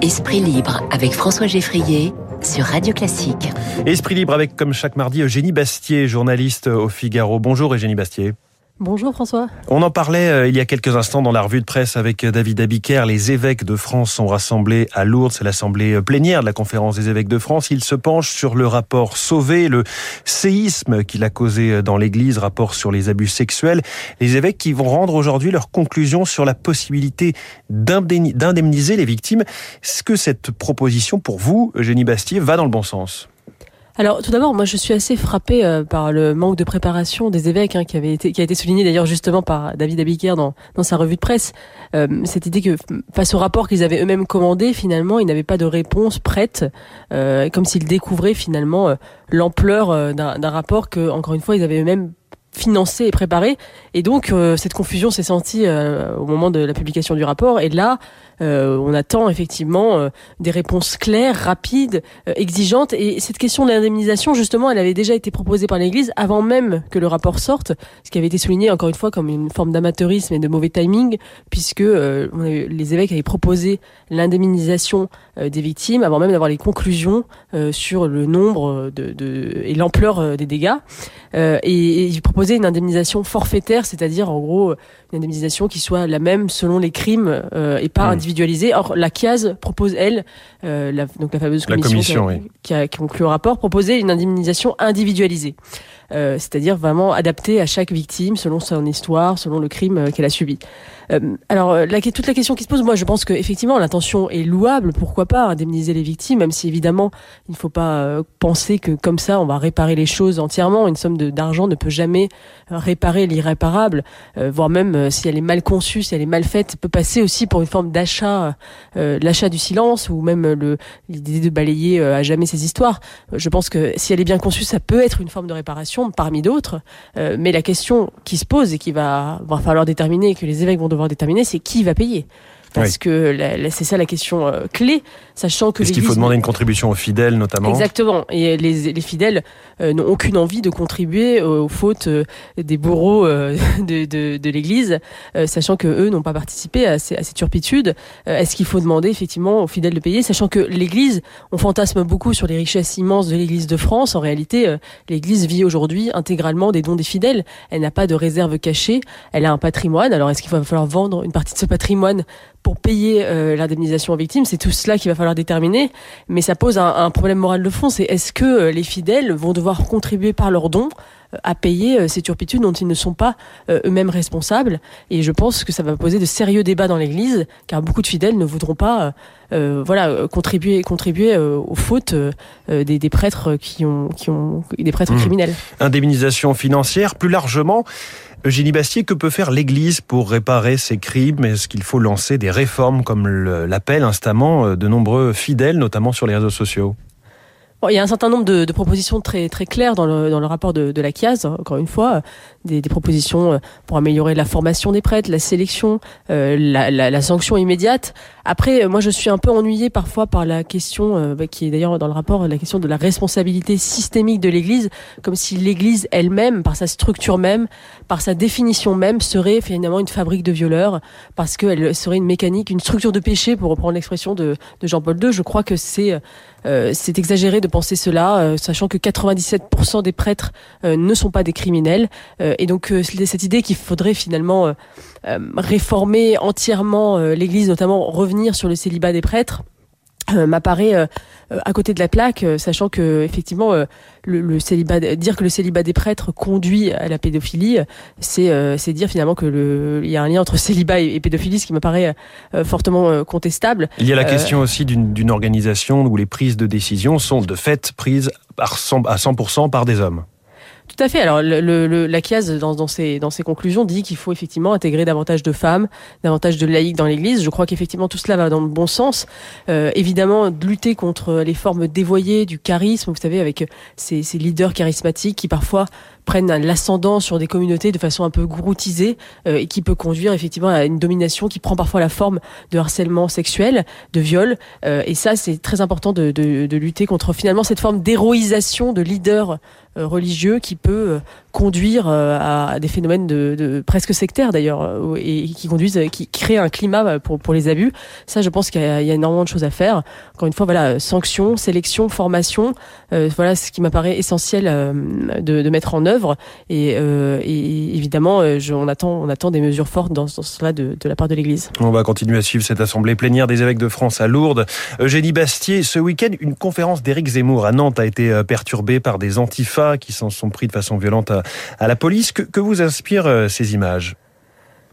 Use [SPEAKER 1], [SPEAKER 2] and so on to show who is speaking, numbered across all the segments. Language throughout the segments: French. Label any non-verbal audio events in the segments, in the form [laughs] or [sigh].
[SPEAKER 1] Esprit libre avec François Geffrier sur Radio Classique.
[SPEAKER 2] Esprit libre avec, comme chaque mardi, Eugénie Bastier, journaliste au Figaro. Bonjour Eugénie Bastier.
[SPEAKER 3] Bonjour François.
[SPEAKER 2] On en parlait euh, il y a quelques instants dans la revue de presse avec euh, David Abiker. Les évêques de France sont rassemblés à Lourdes. C'est l'assemblée euh, plénière de la conférence des évêques de France. Ils se penchent sur le rapport Sauvé, le séisme qu'il a causé dans l'église, rapport sur les abus sexuels. Les évêques qui vont rendre aujourd'hui leurs conclusions sur la possibilité d'indemniser les victimes. Est-ce que cette proposition pour vous, Eugénie Bastier, va dans le bon sens?
[SPEAKER 3] Alors tout d'abord, moi je suis assez frappée euh, par le manque de préparation des évêques, hein, qui avait été, qui a été souligné d'ailleurs justement par David Abiker dans, dans sa revue de presse. Euh, cette idée que face au rapport qu'ils avaient eux-mêmes commandé, finalement, ils n'avaient pas de réponse prête, euh, comme s'ils découvraient finalement euh, l'ampleur d'un rapport que, encore une fois, ils avaient eux-mêmes financé et préparé. Et donc cette confusion s'est sentie au moment de la publication du rapport. Et là, euh, on attend effectivement euh, des réponses claires, rapides, euh, exigeantes. Et cette question de l'indemnisation, justement, elle avait déjà été proposée par l'Église avant même que le rapport sorte, ce qui avait été souligné encore une fois comme une forme d'amateurisme et de mauvais timing, puisque les évêques avaient proposé l'indemnisation des victimes avant même d'avoir les conclusions sur le nombre de, et l'ampleur des dégâts. et, et ils proposaient une indemnisation forfaitaire, c'est-à-dire en gros une indemnisation qui soit la même selon les crimes et pas mmh individualisé. Or, la CIAS propose, elle, euh, la, donc la fameuse commission, qui, a, conclu le rapport, proposer une indemnisation individualisée. Euh, c'est-à-dire vraiment adaptée à chaque victime selon son histoire, selon le crime euh, qu'elle a subi. Euh, alors, euh, la, toute la question qui se pose, moi, je pense que effectivement, l'intention est louable. Pourquoi pas indemniser les victimes, même si évidemment, il ne faut pas euh, penser que comme ça, on va réparer les choses entièrement. Une somme d'argent ne peut jamais réparer l'irréparable, voire même si elle est mal conçue, si elle est mal faite, peut passer aussi pour une forme d'achat, l'achat du silence ou même l'idée de balayer à jamais ces histoires. Je pense que si elle est bien conçue, ça peut être une forme de réparation parmi d'autres. mais la question qui se pose et qui va, va falloir déterminer que les évêques vont devoir déterminer, c'est qui va payer. Parce que c'est ça la question euh, clé, sachant que
[SPEAKER 2] est-ce qu'il faut demander une contribution aux fidèles notamment
[SPEAKER 3] Exactement. Et les, les fidèles euh, n'ont aucune envie de contribuer aux fautes euh, des bourreaux [laughs] de, de, de l'Église, sachant que eux n'ont pas participé à ces, à ces turpitudes. est-ce qu'il faut demander effectivement aux fidèles de payer, sachant que l'Église, on fantasme beaucoup sur les richesses immenses de l'Église de France. En réalité, l'Église vit aujourd'hui intégralement des dons des fidèles. Elle n'a pas de réserve cachée. Elle a un patrimoine. Alors est-ce qu'il va falloir vendre une partie de ce patrimoine pour payer euh, l'indemnisation aux victimes, c'est tout cela qu'il va falloir déterminer. Mais ça pose un, un problème moral de fond, c'est est-ce que euh, les fidèles vont devoir contribuer par leurs dons euh, à payer ces turpitudes dont ils ne sont pas eux-mêmes responsables? Et je pense que ça va poser de sérieux débats dans l'Église, car beaucoup de fidèles ne voudront pas, euh, voilà, contribuer, contribuer aux fautes des, des, prêtres qui ont, qui ont des prêtres mmh. criminels.
[SPEAKER 2] Indemnisation financière, plus largement. Eugénie Bastier, que peut faire l'Église pour réparer ces crimes? Est-ce qu'il faut lancer des réformes comme l'appellent instamment euh, de nombreux fidèles, notamment sur les réseaux sociaux?
[SPEAKER 3] Il y a un certain nombre de, propositions très claires dans le, dans le rapport de, de la CIAS, encore une fois, des, des, propositions euh, pour améliorer la formation des prêtres, la sélection, euh, la, la, la, sanction immédiate. Après, moi, je suis un peu ennuyée parfois par la question, euh, bah, qui est d'ailleurs dans le rapport, la question de la responsabilité systémique de l'Église, comme si l'Église elle-même, par sa structure même, par sa définition même, serait finalement une fabrique de violeurs, parce qu'elle serait une mécanique, une structure de péché, pour reprendre l'expression de, de Jean-Paul II. Je crois que c'est euh, c'est exagéré de penser cela, euh, sachant que 97% des prêtres euh, ne sont pas des criminels. Et donc cette idée qu'il faudrait finalement réformer entièrement l'Église, notamment revenir sur le célibat des prêtres, m'apparaît à côté de la plaque, sachant que effectivement le, célibat, dire que le célibat des prêtres conduit à la pédophilie, c'est dire finalement que le il y a un lien entre [laughs] célibat et, pédophilie, ce qui me paraît fortement contestable.
[SPEAKER 2] Il y a la question aussi d'une organisation où les prises de décision sont de fait prises à 100% par des hommes.
[SPEAKER 3] Tout à fait. Alors, la CIAS, dans, ses, conclusions, dit qu'il faut effectivement intégrer davantage de femmes, davantage de laïcs dans l'Église. Je crois qu'effectivement tout cela va dans le bon sens. Euh, évidemment, de lutter contre les formes dévoyées du charisme, vous savez, avec ces leaders charismatiques qui parfois prennent l'ascendant sur des communautés de façon un peu groutisée euh, et qui peut conduire effectivement à une domination qui prend parfois la forme de harcèlement sexuel, de viol. Euh, et ça, c'est très important de, de, lutter contre finalement cette forme d'héroïsation de leaders euh, religieux qui peut conduire à des phénomènes de, de presque sectaires d'ailleurs et qui conduisent, qui créent un climat pour pour les abus. Ça, je pense qu'il y, a énormément de choses à faire. Encore une fois, voilà, sanctions, sélection, formation, voilà ce qui m'apparaît essentiel de, de, mettre en œuvre. Et, et évidemment, je, on attend on attend des mesures fortes dans ce sens-là de, de la part de l'Église.
[SPEAKER 2] On va continuer à suivre cette assemblée plénière des évêques de France à Lourdes. Eugénie Bastier, ce week-end, une conférence d'Éric Zemmour à Nantes a été euh, perturbée par des antifas qui s'en sont pris de façon violente à, la police. Que, vous inspirent euh, ces images?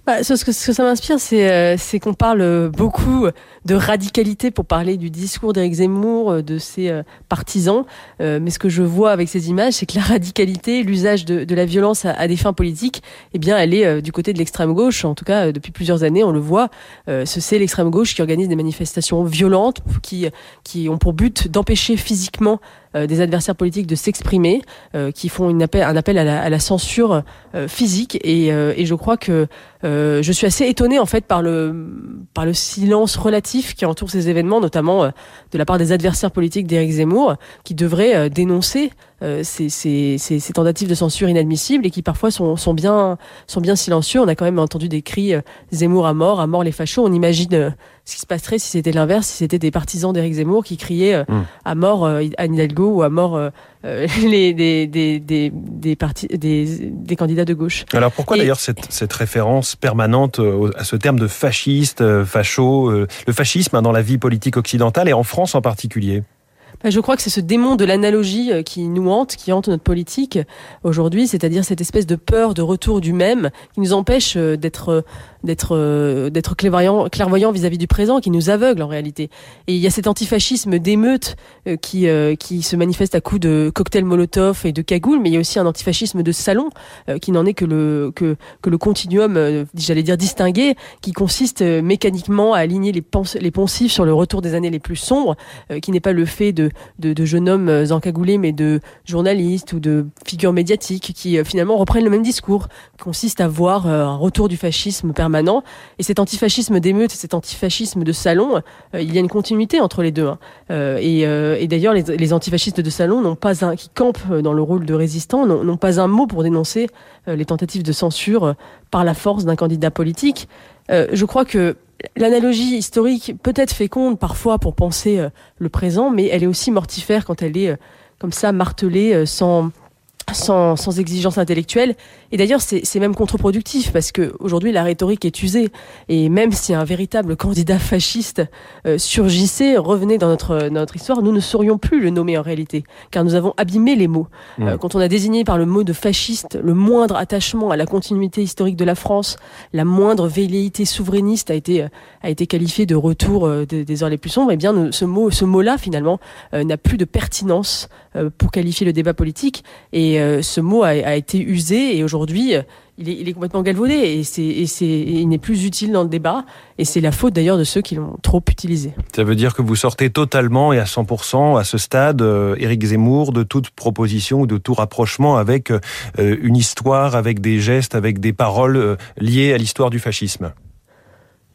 [SPEAKER 3] Bah, ce, que, ça m'inspire, c'est euh, qu'on parle beaucoup de radicalité pour parler du discours d'Éric Zemmour, euh, de ses partisans. Mais ce que je vois avec ces images, c'est que la radicalité, l'usage de, la violence à, à, des fins politiques, eh bien, elle est du côté de l'extrême gauche. En tout cas, depuis plusieurs années, on le voit. c'est l'extrême gauche qui organise des manifestations violentes, qui ont pour but d'empêcher physiquement des adversaires politiques de s'exprimer, qui font une appel, un appel à la, censure physique. Et, et, je crois que je suis assez étonnée en fait par le par le silence relatif qui entoure ces événements, notamment de la part des adversaires politiques d'Éric Zemmour, qui devraient dénoncer euh, ces, ces, ces, ces, tentatives de censure inadmissibles et qui parfois sont, sont, bien, sont bien silencieux. On a quand même entendu des cris euh, Zemmour à mort, à mort les fachos. On imagine euh, ce qui se passerait si c'était l'inverse, si c'était des partisans d'Éric Zemmour qui criaient mm. à mort Anne Hidalgo ou à mort [laughs] les, des, des, des, des, partis, des, des candidats de gauche.
[SPEAKER 2] Alors pourquoi d'ailleurs cette, cette référence permanente à ce terme de fasciste, facho, le fascisme hein, dans la vie politique occidentale et en France en particulier?
[SPEAKER 3] Je crois que c'est ce démon de l'analogie euh, qui nous hante, qui hante notre politique aujourd'hui, c'est-à-dire cette espèce de peur de retour du même qui nous empêche euh, d'être euh, d'être euh, d'être clairvoyant vis-à-vis du présent qui nous aveugle en réalité. Et il y a cet antifascisme d'émeute euh, qui euh, qui se manifeste à coups de cocktails Molotov et de cagoules mais il y a aussi un antifascisme de salon qui n'en est que le que que le continuum j'allais dire distingué qui consiste mécaniquement à aligner les les poncifs sur le retour des années les plus sombres qui n'est pas le fait de de, jeunes hommes encagoulés mais de journalistes ou de figures médiatiques qui finalement reprennent le même discours consiste à voir un retour du fascisme permanent et cet antifascisme d'émeute et cet antifascisme de salon, euh, il y a une continuité entre les deux. Hein. Euh, euh, et, d'ailleurs, les, antifascistes de salon n'ont pas un qui campent dans le rôle de résistant, n'ont pas un mot pour dénoncer les tentatives de censure par la force d'un candidat politique. je crois que l'analogie historique peut être féconde parfois pour penser le présent, mais elle est aussi mortifère quand elle est comme ça martelée sans sans, sans exigence intellectuelle. Et d'ailleurs, c'est même contre-productif parce que aujourd'hui la rhétorique est usée. Et même si un véritable candidat fasciste euh, surgissait, revenait dans notre, notre histoire, nous ne saurions plus le nommer en réalité, car nous avons abîmé les mots. Euh, quand on a désigné par le mot de fasciste le moindre attachement à la continuité historique de la France, la moindre velléité souverainiste a été, a été qualifié de retour euh, des heures les plus sombres, et eh bien ce mot, ce mot-là finalement n'a plus de pertinence pour qualifier le débat politique. Et euh, ce mot a, été usé et aujourd'hui, euh, il est, complètement galvaudé et, c'est, il n'est plus utile dans le débat. Et c'est la faute d'ailleurs de ceux qui l'ont trop utilisé.
[SPEAKER 2] Ça veut dire que vous sortez totalement et à 100% à ce stade, euh, Éric Zemmour, de toute proposition ou de tout rapprochement avec une histoire, avec des gestes, avec des paroles liées à l'histoire du fascisme.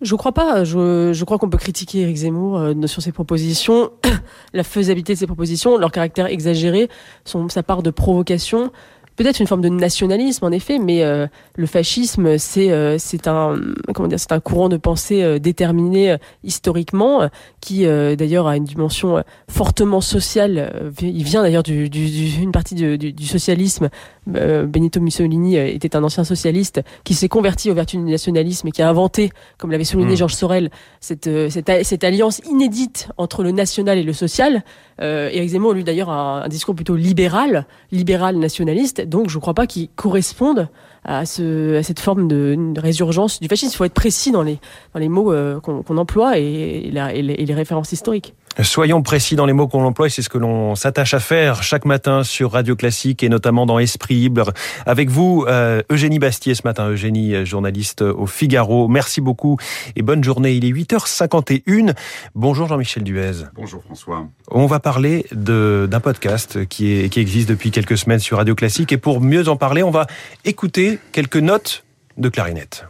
[SPEAKER 3] Je crois pas. Je, je crois qu'on peut critiquer Éric Zemmour euh, sur ses propositions, [coughs] la faisabilité de ses propositions, leur caractère exagéré, son, sa part de provocation peut-être une forme de nationalisme en effet, mais euh, le fascisme c'est euh, c'est un comment dire c'est un courant de pensée euh, déterminé historiquement qui d'ailleurs a une dimension fortement sociale. il vient d'ailleurs d'une du, du, partie du, du, socialisme. Benito Mussolini était un ancien socialiste qui s'est converti au vertu du nationalisme et qui a inventé, comme l'avait souligné mmh. Georges Sorel, cette, cette, cette alliance inédite entre le national et le social. Euh, Éric Zemmour, lui d'ailleurs, a un discours plutôt libéral, libéral nationaliste, donc je ne crois pas qu'il corresponde à, ce, à cette forme de, résurgence du fascisme. Il faut être précis dans les, dans les mots euh, qu'on emploie et, et, les, références historiques.
[SPEAKER 2] Soyons précis dans les mots qu'on emploie, c'est ce que l'on s'attache à faire chaque matin sur Radio Classique et notamment dans Esprit Libre. Avec vous, euh, Eugénie Bastier ce matin, Eugénie, euh, journaliste au Figaro. Merci beaucoup et bonne journée. Il est 8h51. Bonjour Jean-Michel Duez.
[SPEAKER 4] Bonjour François.
[SPEAKER 2] On va parler d'un podcast qui, est, qui existe depuis quelques semaines sur Radio Classique et pour mieux en parler, on va écouter quelques notes de clarinette.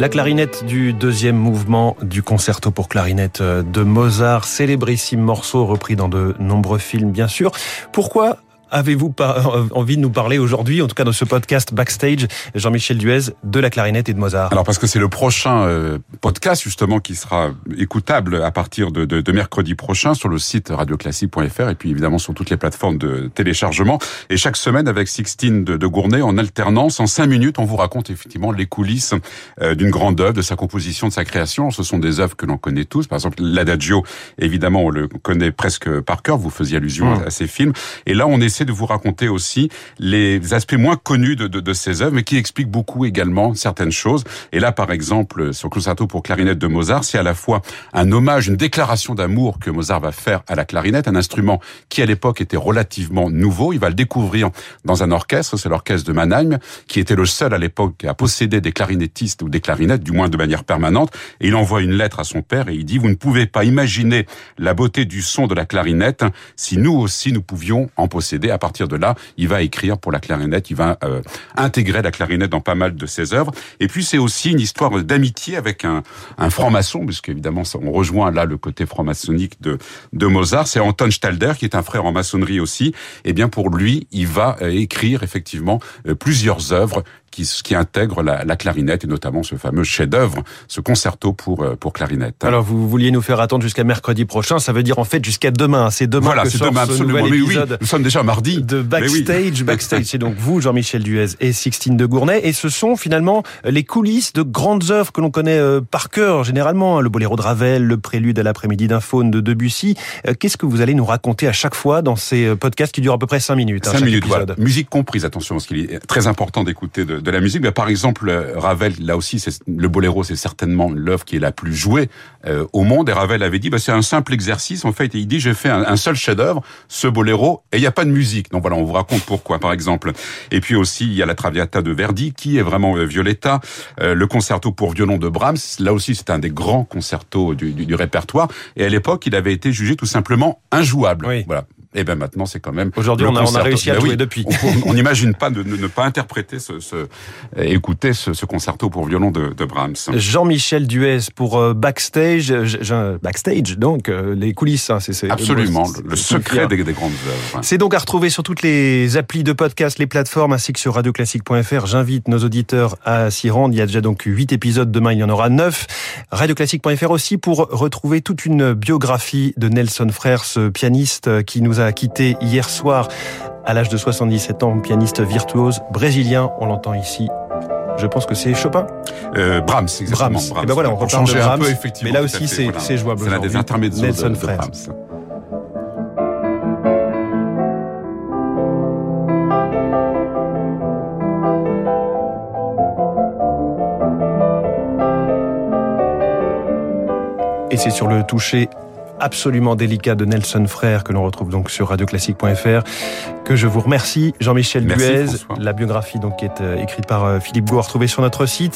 [SPEAKER 2] La clarinette du deuxième mouvement du concerto pour clarinette de Mozart, célébrissime morceau repris dans de nombreux films bien sûr. Pourquoi avez-vous euh, envie de nous parler aujourd'hui, en tout cas dans ce podcast Backstage, Jean-Michel Duez, de la clarinette et de Mozart?
[SPEAKER 4] Alors parce que c'est le prochain euh, podcast justement qui sera écoutable à partir de, de, de mercredi prochain sur le site radioclassique.fr et puis évidemment sur toutes les plateformes de téléchargement. Et chaque semaine avec Sixtine de, de Gournay en alternance, en cinq minutes, on vous raconte effectivement les coulisses euh, d'une grande œuvre, de sa composition, de sa création. Ce sont des œuvres que l'on connaît tous. Par exemple, l'Adagio, évidemment, on le connaît presque par cœur. Vous faisiez allusion mmh. à, à ces films. Et là, on essaie de vous raconter aussi les aspects moins connus de, de, ces œuvres, mais qui expliquent beaucoup également certaines choses. Et là, par exemple, sur Concerto pour clarinette de Mozart, c'est à la fois un hommage, une déclaration d'amour que Mozart va faire à la clarinette, un instrument qui à l'époque était relativement nouveau. Il va le découvrir dans un orchestre, c'est l'orchestre de Mannheim, qui était le seul à l'époque à posséder des clarinettistes ou des clarinettes, du moins de manière permanente. Et il envoie une lettre à son père et il dit, vous ne pouvez pas imaginer la beauté du son de la clarinette si nous aussi nous pouvions en posséder à partir de là, il va écrire pour la clarinette, il va euh, intégrer la clarinette dans pas mal de ses œuvres. Et puis c'est aussi une histoire d'amitié avec un, franc-maçon, puisqu'évidemment on rejoint là le côté franc-maçonnique de, de Mozart. C'est Anton Stalder qui est un frère en maçonnerie aussi. Et eh bien pour lui, il va euh, écrire effectivement euh, plusieurs œuvres qui, qui intègre la, la, clarinette et notamment ce fameux chef-d'œuvre, ce concerto pour euh, pour clarinette.
[SPEAKER 2] Alors vous vouliez nous faire attendre jusqu'à mercredi prochain, ça veut dire en fait jusqu'à demain. C'est demain
[SPEAKER 4] voilà,
[SPEAKER 2] que
[SPEAKER 4] sort demain,
[SPEAKER 2] ce nouvel
[SPEAKER 4] oui, nous sommes déjà mardi.
[SPEAKER 2] De backstage, oui. backstage. C'est donc vous, Jean-Michel Duez et Sixtine de Gournay, et ce sont finalement les coulisses de grandes œuvres que l'on connaît euh, par cœur généralement. Le boléro de Ravel, le prélude à l'après-midi d'un faune de Debussy. Euh, qu'est-ce que vous allez nous raconter à chaque fois dans ces podcasts qui durent à peu près cinq minutes
[SPEAKER 4] hein, Cinq minutes, voilà. Musique comprise, attention, parce qu'il est très important d'écouter de, de, la musique. Mais par exemple exemple, Ravel, là aussi, le boléro, c'est certainement l'œuvre qui est la plus jouée euh, au monde. Et Ravel avait dit, bah, c'est un simple exercice. En fait, il dit, j'ai fait un, un seul chef-d'œuvre, ce boléro, et il n'y a pas de musique. Donc voilà, on vous raconte pourquoi, par exemple. Et puis aussi, il y a la Traviata de Verdi, qui est vraiment euh, Violetta, euh, le concerto pour violon de Brahms. Là aussi, c'est un des grands concertos du, du, du répertoire. Et à l'époque, il avait été jugé tout simplement injouable.
[SPEAKER 2] Oui.
[SPEAKER 4] Voilà. Et ben maintenant c'est quand même.
[SPEAKER 2] Aujourd'hui on, on, a réussi à ben jouer oui, depuis.
[SPEAKER 4] On n'imagine pas de, de, ne pas interpréter ce, ce écouter ce, ce, concerto pour violon de, de Brahms.
[SPEAKER 2] Jean-Michel Duez pour euh, backstage, je, backstage donc euh, les coulisses. Hein, c'est
[SPEAKER 4] absolument le, le secret des, des, grandes œuvres.
[SPEAKER 2] C'est donc à retrouver sur toutes les applis de podcast, les plateformes ainsi que sur radioclassique.fr. J'invite nos auditeurs à s'y rendre. Il y a déjà donc huit épisodes. Demain il y en aura neuf. Radioclassique.fr aussi pour retrouver toute une biographie de Nelson Frères, ce pianiste qui nous a quitté hier soir à l'âge de 77 ans, pianiste virtuose brésilien. On l'entend ici. Je pense que c'est Chopin.
[SPEAKER 4] Euh, Brahms, exactement.
[SPEAKER 2] Brahms. Brahms. Et ben voilà, on reparle de Brahms. Peu, mais là aussi, c'est voilà. jouable.
[SPEAKER 4] C'est l'un des intermédiaires
[SPEAKER 2] Nelson
[SPEAKER 4] de, de. Brahms.
[SPEAKER 2] Et c'est sur le toucher absolument délicat de Nelson Frère que l'on retrouve donc sur radioclassique.fr que je vous remercie Jean-Michel Duez
[SPEAKER 4] François.
[SPEAKER 2] la biographie donc qui est euh, écrite par Philippe Gou retrouvée sur notre site